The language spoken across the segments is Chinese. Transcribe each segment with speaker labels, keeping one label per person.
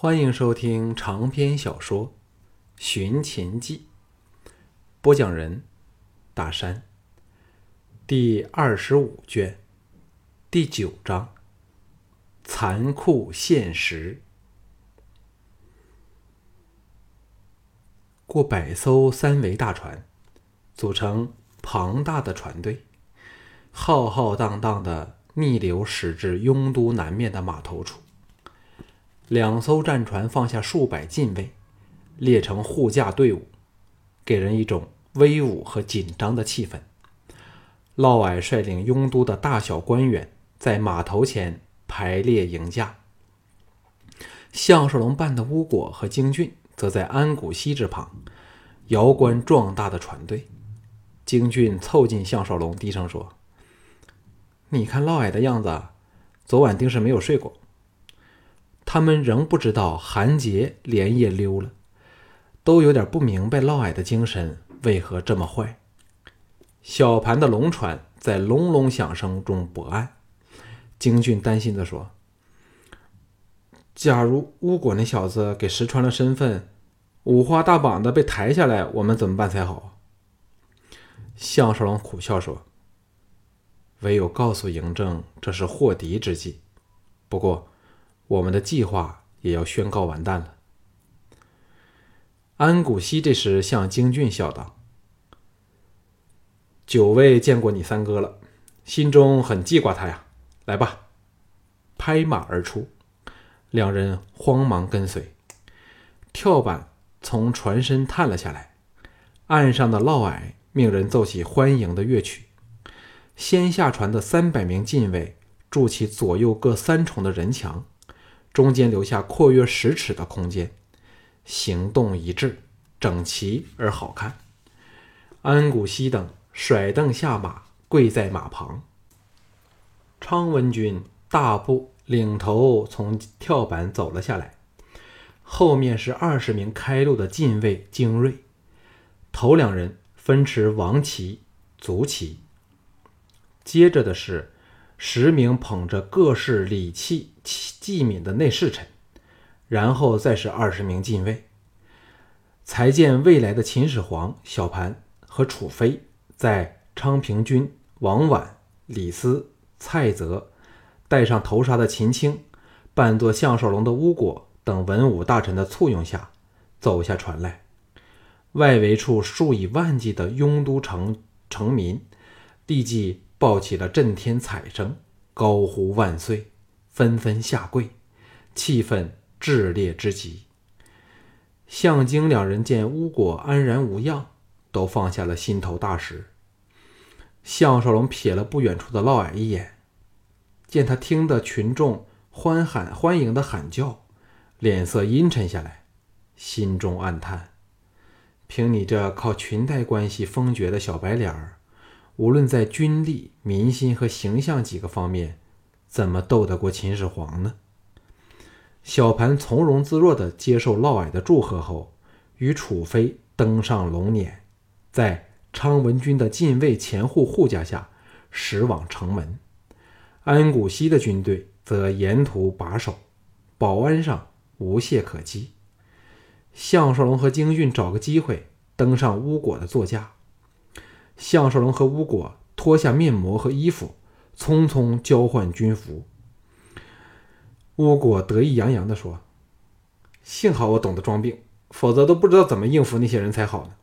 Speaker 1: 欢迎收听长篇小说《寻秦记》，播讲人：大山。第二十五卷，第九章：残酷现实。过百艘三桅大船，组成庞大的船队，浩浩荡荡的逆流驶至雍都南面的码头处。两艘战船放下数百禁卫，列成护驾队伍，给人一种威武和紧张的气氛。嫪毐率领雍都的大小官员在码头前排列迎驾，项少龙扮的巫果和京俊则在安谷西之旁，遥观壮大的船队。京俊凑近项少龙，低声说：“你看嫪毐的样子，昨晚定是没有睡过。”他们仍不知道韩杰连夜溜了，都有点不明白嫪毐的精神为何这么坏。小盘的龙船在隆隆响声中泊岸。京俊担心地说：“假如巫果那小子给识穿了身份，五花大绑的被抬下来，我们怎么办才好？”项少龙苦笑说：“唯有告诉嬴政这是祸敌之计。不过。”我们的计划也要宣告完蛋了。安谷西这时向京俊笑道：“久未见过你三哥了，心中很记挂他呀。来吧！”拍马而出，两人慌忙跟随。跳板从船身探了下来，岸上的嫪毐命人奏起欢迎的乐曲。先下船的三百名禁卫筑起左右各三重的人墙。中间留下阔约十尺的空间，行动一致，整齐而好看。安谷西等甩凳下马，跪在马旁。昌文君大步领头从跳板走了下来，后面是二十名开路的禁卫精锐。头两人分持王旗、卒旗，接着的是。十名捧着各式礼器器皿的内侍臣，然后再是二十名禁卫。才见未来的秦始皇小盘和楚妃在昌平君王绾、李斯、蔡泽，戴上头纱的秦青，扮作项少龙的巫果等文武大臣的簇拥下，走下船来。外围处数以万计的雍都城城民，立即。抱起了震天彩声，高呼万岁，纷纷下跪，气氛炽烈之极。向京两人见巫果安然无恙，都放下了心头大石。项少龙瞥了不远处的嫪毐一眼，见他听得群众欢喊欢迎的喊叫，脸色阴沉下来，心中暗叹：凭你这靠裙带关系封爵的小白脸儿。无论在军力、民心和形象几个方面，怎么斗得过秦始皇呢？小盘从容自若地接受嫪毐的祝贺后，与楚妃登上龙辇，在昌文君的禁卫前护护驾下驶往城门。安谷西的军队则沿途把守，保安上无懈可击。项少龙和京俊找个机会登上巫果的座驾。项少龙和巫果脱下面膜和衣服，匆匆交换军服。巫果得意洋洋地说：“幸好我懂得装病，否则都不知道怎么应付那些人才好呢。”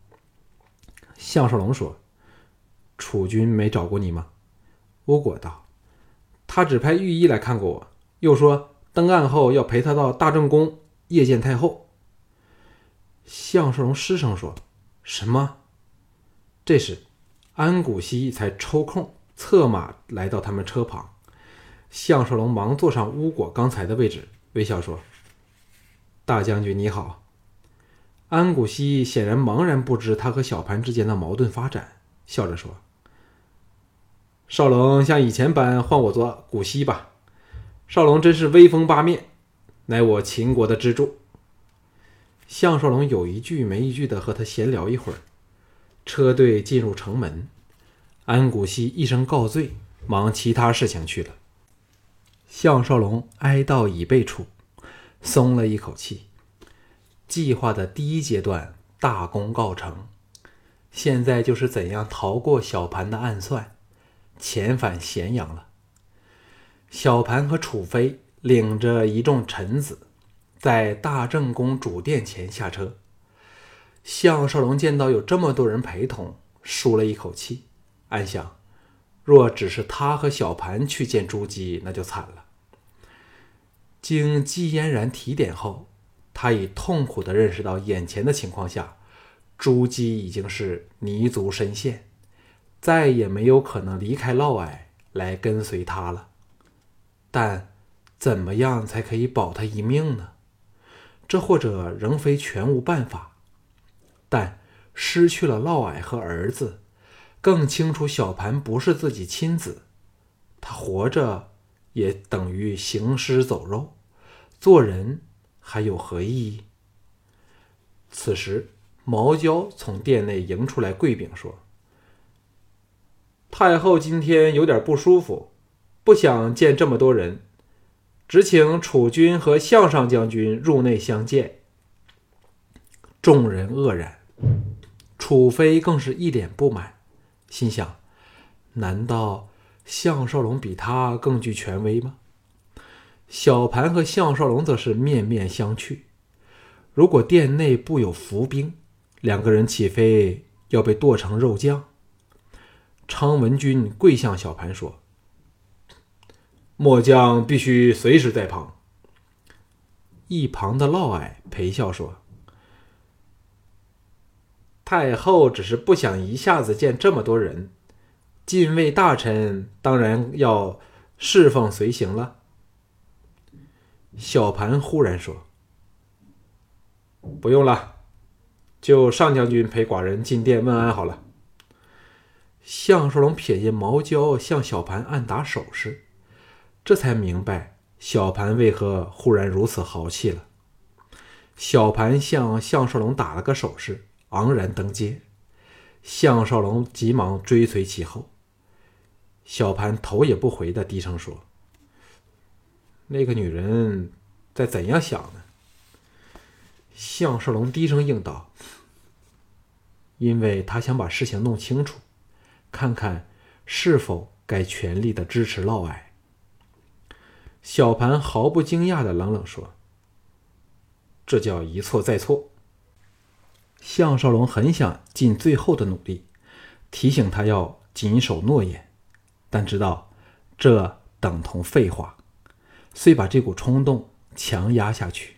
Speaker 1: 项少龙说：“楚军没找过你吗？”巫果道：“他只派御医来看过我，又说登岸后要陪他到大正宫谒见太后。”项少龙失声说：“什么？”这时。安谷西才抽空策马来到他们车旁，项少龙忙坐上巫果刚才的位置，微笑说：“大将军你好。”安谷西显然茫然不知他和小盘之间的矛盾发展，笑着说：“少龙像以前般唤我做谷西吧。少龙真是威风八面，乃我秦国的支柱。”项少龙有一句没一句的和他闲聊一会儿。车队进入城门，安谷西一声告罪，忙其他事情去了。项少龙哀悼已备处，松了一口气。计划的第一阶段大功告成，现在就是怎样逃过小盘的暗算，遣返咸阳了。小盘和楚飞领着一众臣子，在大正宫主殿前下车。项少龙见到有这么多人陪同，舒了一口气，暗想：若只是他和小盘去见朱姬，那就惨了。经季嫣然提点后。他已痛苦地认识到，眼前的情况下，朱姬已经是泥足深陷，再也没有可能离开嫪毐来跟随他了。但怎么样才可以保他一命呢？这或者仍非全无办法。但失去了嫪毐和儿子，更清楚小盘不是自己亲子，他活着也等于行尸走肉，做人。还有何意义？此时，毛娇从殿内迎出来，跪禀说：“太后今天有点不舒服，不想见这么多人，只请楚军和项上将军入内相见。”众人愕然，楚妃更是一脸不满，心想：难道项少龙比他更具权威吗？小盘和项少龙则是面面相觑。如果殿内布有伏兵，两个人岂非要被剁成肉酱？昌文君跪向小盘说：“末将必须随时在旁。”一旁的嫪毐陪笑说：“太后只是不想一下子见这么多人，禁卫大臣当然要侍奉随行了。”小盘忽然说：“不用了，就上将军陪寡人进殿问安好了。”项少龙瞥见毛娇向小盘暗打手势，这才明白小盘为何忽然如此豪气了。小盘向项少龙打了个手势，昂然登阶。项少龙急忙追随其后。小盘头也不回的低声说。那个女人在怎样想呢？项少龙低声应道：“因为他想把事情弄清楚，看看是否该全力的支持嫪毐。”小盘毫不惊讶的冷冷说：“这叫一错再错。”项少龙很想尽最后的努力，提醒他要谨守诺言，但知道这等同废话。遂把这股冲动强压下去。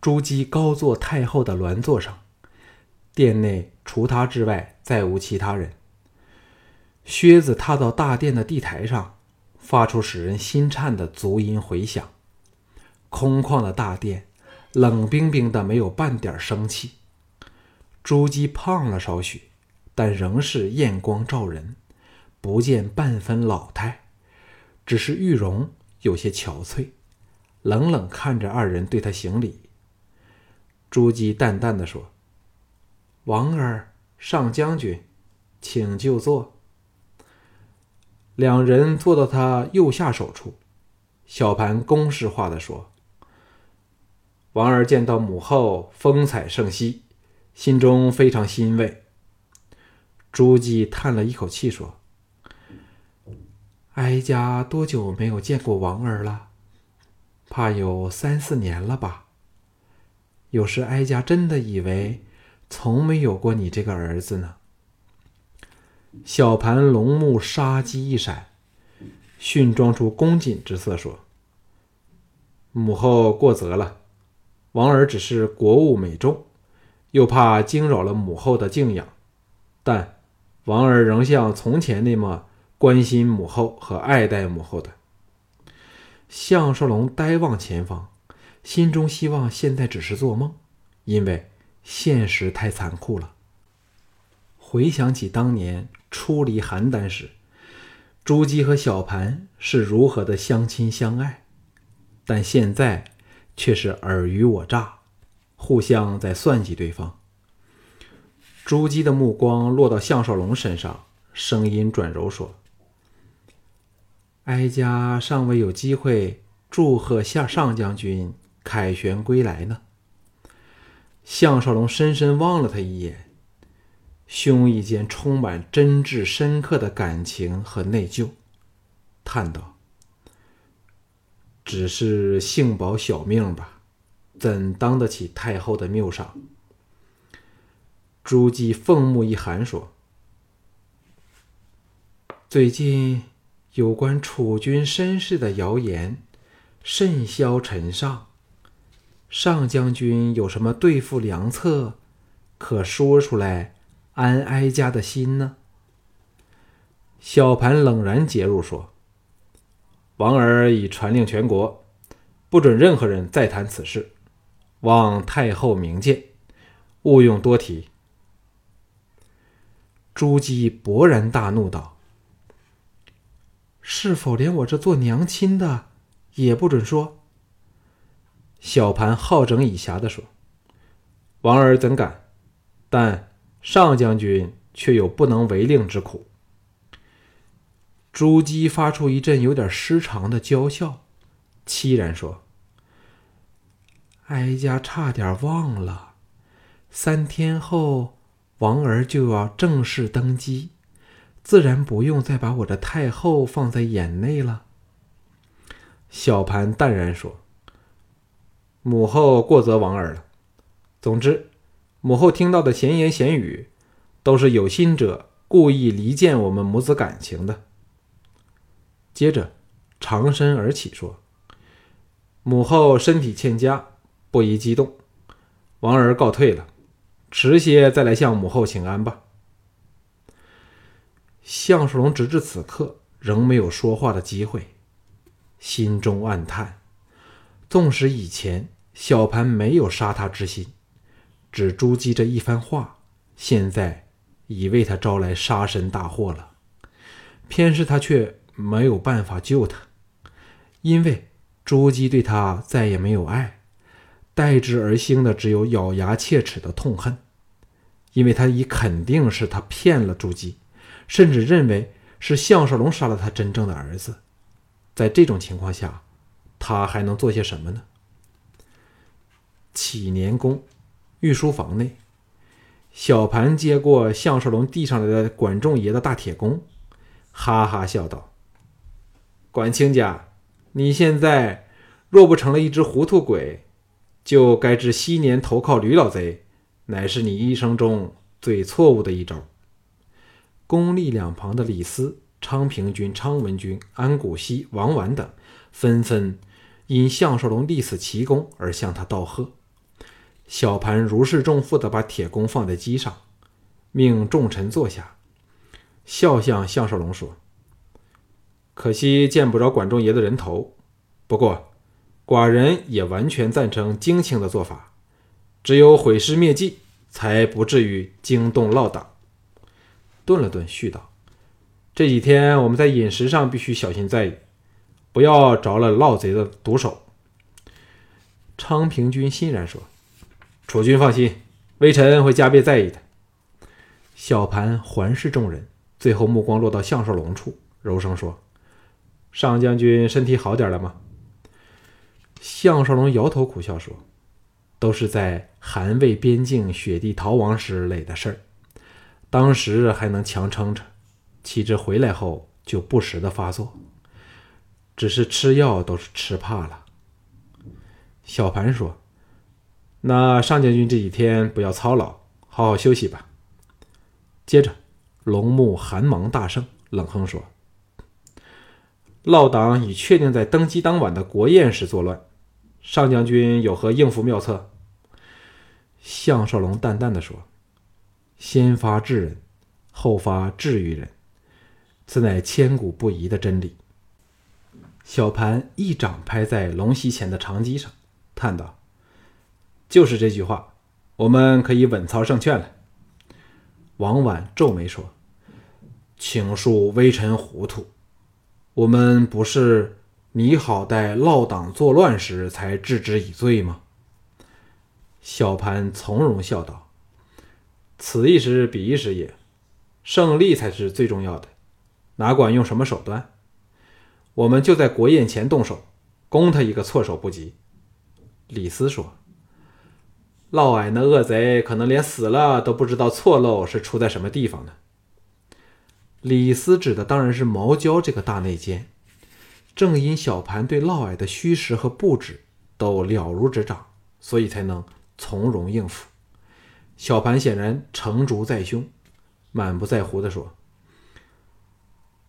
Speaker 1: 朱姬高坐太后的銮座上，殿内除他之外再无其他人。靴子踏到大殿的地台上，发出使人心颤的足音回响。空旷的大殿，冷冰冰的，没有半点生气。朱姬胖了少许，但仍是艳光照人，不见半分老态。只是玉容有些憔悴，冷冷看着二人对他行礼。朱姬淡淡的说：“王儿，上将军，请就坐。”两人坐到他右下手处。小盘公式化的说：“王儿见到母后风采胜兮，心中非常欣慰。”朱姬叹了一口气说。哀家多久没有见过王儿了？怕有三四年了吧。有时哀家真的以为从没有过你这个儿子呢。小盘龙目杀机一闪，训装出恭谨之色说：“母后过责了，王儿只是国务美重，又怕惊扰了母后的静养，但王儿仍像从前那么。”关心母后和爱戴母后的项少龙呆望前方，心中希望现在只是做梦，因为现实太残酷了。回想起当年初离邯郸时，朱姬和小盘是如何的相亲相爱，但现在却是尔虞我诈，互相在算计对方。朱姬的目光落到项少龙身上，声音转柔说。哀家尚未有机会祝贺下上将军凯旋归来呢？项少龙深深望了他一眼，胸臆间充满真挚深刻的感情和内疚，叹道：“只是幸保小命吧，怎当得起太后的谬赏？”朱姬凤目一寒，说：“最近有关楚军身世的谣言甚嚣尘上。”上将军有什么对付良策，可说出来安哀家的心呢？小盘冷然介入说：“王儿已传令全国，不准任何人再谈此事，望太后明鉴，勿用多提。”朱姬勃然大怒道：“是否连我这做娘亲的也不准说？”小盘好整以暇地说：“王儿怎敢？但上将军却有不能违令之苦。”朱姬发出一阵有点失常的娇笑，凄然说：“哀家差点忘了，三天后王儿就要正式登基，自然不用再把我的太后放在眼内了。”小盘淡然说。母后过则王儿了。总之，母后听到的闲言闲语，都是有心者故意离间我们母子感情的。接着，长身而起说：“母后身体欠佳，不宜激动，王儿告退了。迟些再来向母后请安吧。”项少龙直至此刻仍没有说话的机会，心中暗叹：纵使以前。小盘没有杀他之心，只朱姬这一番话，现在已为他招来杀身大祸了。偏是他却没有办法救他，因为朱姬对他再也没有爱，代之而兴的只有咬牙切齿的痛恨。因为他已肯定是他骗了朱姬，甚至认为是项少龙杀了他真正的儿子。在这种情况下，他还能做些什么呢？启年宫御书房内，小盘接过项少龙递上来的管仲爷的大铁弓，哈哈笑道：“管亲家，你现在若不成了一只糊涂鬼，就该知昔年投靠吕老贼，乃是你一生中最错误的一招。”宫立两旁的李斯、昌平君、昌文君、安谷西、王婉等，纷纷因项少龙立死奇功而向他道贺。小盘如释重负地把铁弓放在机上，命众臣坐下，笑向项少龙说：“可惜见不着管仲爷的人头，不过寡人也完全赞成荆青的做法，只有毁尸灭迹，才不至于惊动老党。”顿了顿，续道：“这几天我们在饮食上必须小心在意，不要着了盗贼的毒手。”昌平君欣然说。楚军放心，微臣会加倍在意的。小盘环视众人，最后目光落到项少龙处，柔声说：“上将军身体好点了吗？”项少龙摇头苦笑说：“都是在韩魏边境雪地逃亡时累的事儿，当时还能强撑着，岂知回来后就不时的发作，只是吃药都是吃怕了。”小盘说。那上将军这几天不要操劳，好好休息吧。接着，龙目寒芒大盛，冷哼说：“老党已确定在登基当晚的国宴时作乱，上将军有何应付妙策？”项少龙淡淡的说：“先发制人，后发制于人，此乃千古不移的真理。”小盘一掌拍在龙席前的长机上，叹道。就是这句话，我们可以稳操胜券了。王婉皱眉说：“请恕微臣糊涂，我们不是你好待落党作乱时才治之以罪吗？”小盘从容笑道：“此一时彼一时也，胜利才是最重要的，哪管用什么手段，我们就在国宴前动手，攻他一个措手不及。李斯说：“嫪毐那恶贼可能连死了都不知道错漏是出在什么地方呢。”李斯指的当然是毛焦这个大内奸。正因小盘对嫪毐的虚实和布置都了如指掌，所以才能从容应付。小盘显然成竹在胸，满不在乎地说：“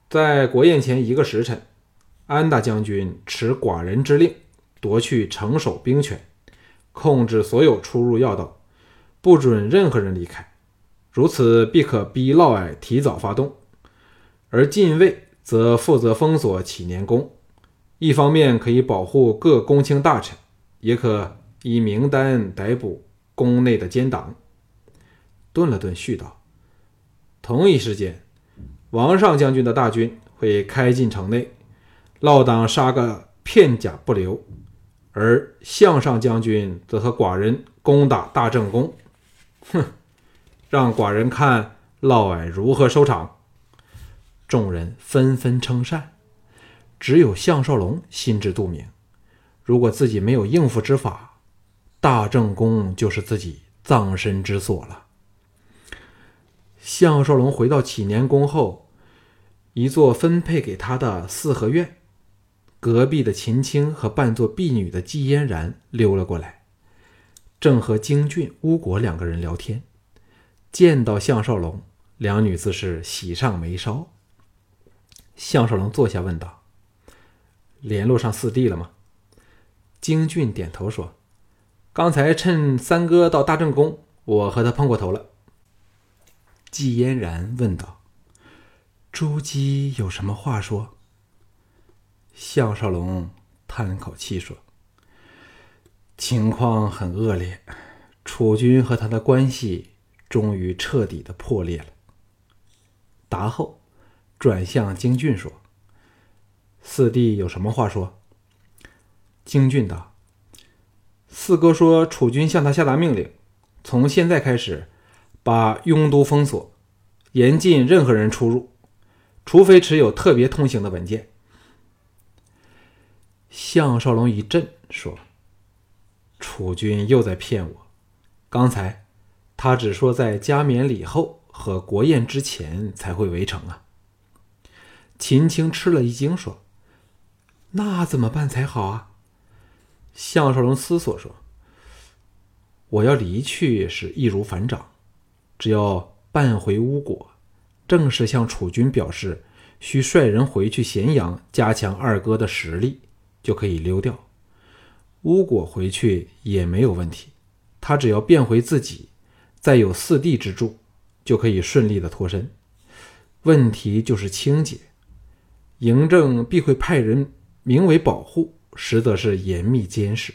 Speaker 1: 在国宴前一个时辰，安大将军持寡人之令，夺去城守兵权，控制所有出入要道，不准任何人离开。如此，必可逼嫪毐提早发动，而禁卫则负责封锁启年宫。”一方面可以保护各公卿大臣，也可以名单逮捕宫内的奸党。顿了顿，续道：“同一时间，王上将军的大军会开进城内，落党杀个片甲不留；而项上将军则和寡人攻打大正宫。哼，让寡人看嫪毐如何收场。”众人纷纷称善。只有项少龙心知肚明，如果自己没有应付之法，大正宫就是自己葬身之所了。项少龙回到启年宫后，一座分配给他的四合院，隔壁的秦青和扮作婢女的季嫣然溜了过来，正和京俊、巫国两个人聊天。见到项少龙，两女自是喜上眉梢。项少龙坐下问道。联络上四弟了吗？京俊点头说：“刚才趁三哥到大正宫，我和他碰过头了。”季嫣然问道：“朱姬有什么话说？”项少龙叹了口气说：“情况很恶劣，楚军和他的关系终于彻底的破裂了。”答后，转向京俊说。四弟有什么话说？京俊道：“四哥说，楚军向他下达命令，从现在开始，把雍都封锁，严禁任何人出入，除非持有特别通行的文件。”项少龙一震，说：“楚军又在骗我！刚才他只说在加冕礼后和国宴之前才会围城啊。”秦青吃了一惊，说。那怎么办才好啊？项少龙思索说：“我要离去是易如反掌，只要办回巫果，正式向楚军表示需率人回去咸阳加强二哥的实力，就可以溜掉。巫果回去也没有问题，他只要变回自己，再有四弟之助，就可以顺利的脱身。问题就是清洁，嬴政必会派人。”名为保护，实则是严密监视，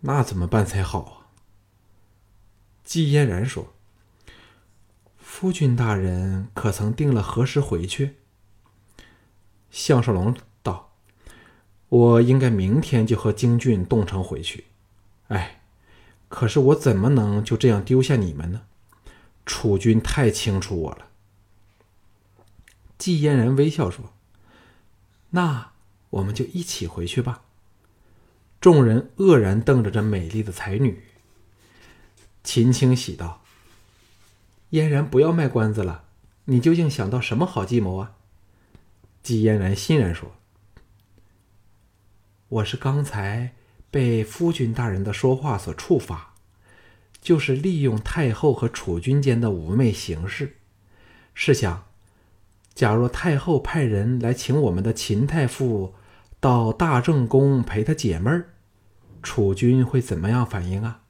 Speaker 1: 那怎么办才好啊？季嫣然说：“夫君大人可曾定了何时回去？”项少龙道：“我应该明天就和京俊动城回去。哎，可是我怎么能就这样丢下你们呢？楚军太清楚我了。”季嫣然微笑说：“那。”我们就一起回去吧。众人愕然瞪着这美丽的才女。秦青喜道：“嫣然，不要卖关子了，你究竟想到什么好计谋啊？”季嫣然欣然说：“我是刚才被夫君大人的说话所触发，就是利用太后和楚君间的妩媚形式。试想，假若太后派人来请我们的秦太傅。”到大正宫陪他解闷儿，楚军会怎么样反应啊？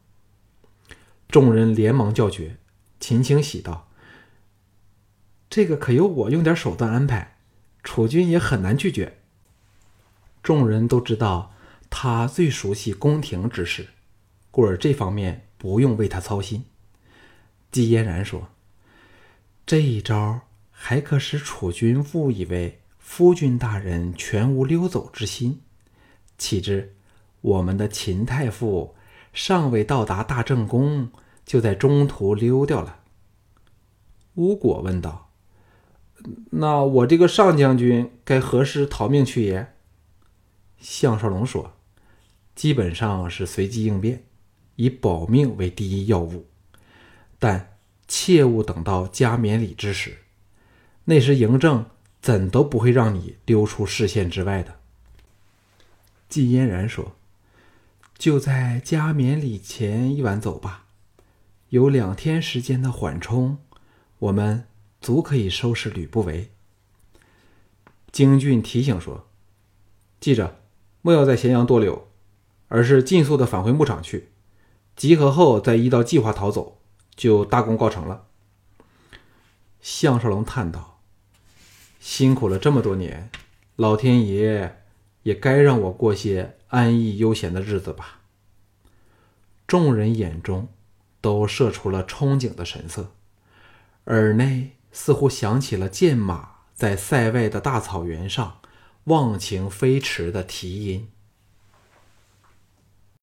Speaker 1: 众人连忙叫绝。秦青喜道：“这个可由我用点手段安排，楚军也很难拒绝。”众人都知道他最熟悉宫廷之事，故而这方面不用为他操心。季嫣然说：“这一招还可使楚军误以为。”夫君大人全无溜走之心，岂知我们的秦太傅尚未到达大正宫，就在中途溜掉了。吴果问道：“那我这个上将军该何时逃命去也？”项少龙说：“基本上是随机应变，以保命为第一要务。但切勿等到加冕礼之时，那时嬴政怎都不会让你溜出视线之外的。”季嫣然说：“就在加冕礼前一晚走吧，有两天时间的缓冲，我们足可以收拾吕不韦。”京俊提醒说：“记着，莫要在咸阳多留，而是尽速的返回牧场去。集合后再依照计划逃走，就大功告成了。”项少龙叹道：“辛苦了这么多年，老天爷也该让我过些安逸悠闲的日子吧。”众人眼中都射出了憧憬的神色，耳内似乎响起了剑马。在塞外的大草原上，忘情飞驰的蹄音。